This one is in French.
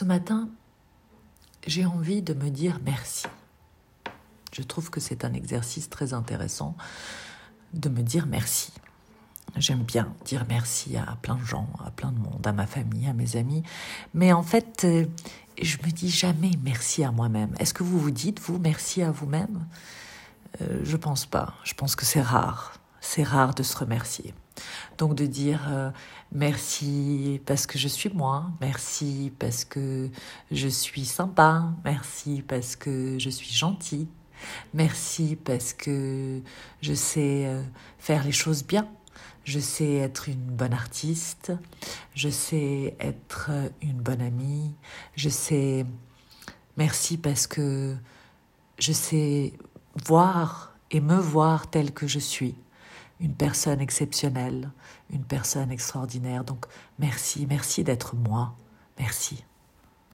Ce matin, j'ai envie de me dire merci. Je trouve que c'est un exercice très intéressant de me dire merci. J'aime bien dire merci à plein de gens, à plein de monde, à ma famille, à mes amis. Mais en fait, euh, je me dis jamais merci à moi-même. Est-ce que vous vous dites, vous, merci à vous-même? Euh, Je pense pas. Je pense que c'est rare. C'est rare de se remercier. Donc de dire euh, merci parce que je suis moi, merci parce que je suis sympa, merci parce que je suis gentil, merci parce que je sais euh, faire les choses bien, je sais être une bonne artiste, je sais être une bonne amie, je sais merci parce que je sais voir et me voir tel que je suis une personne exceptionnelle, une personne extraordinaire. Donc merci, merci d'être moi. Merci.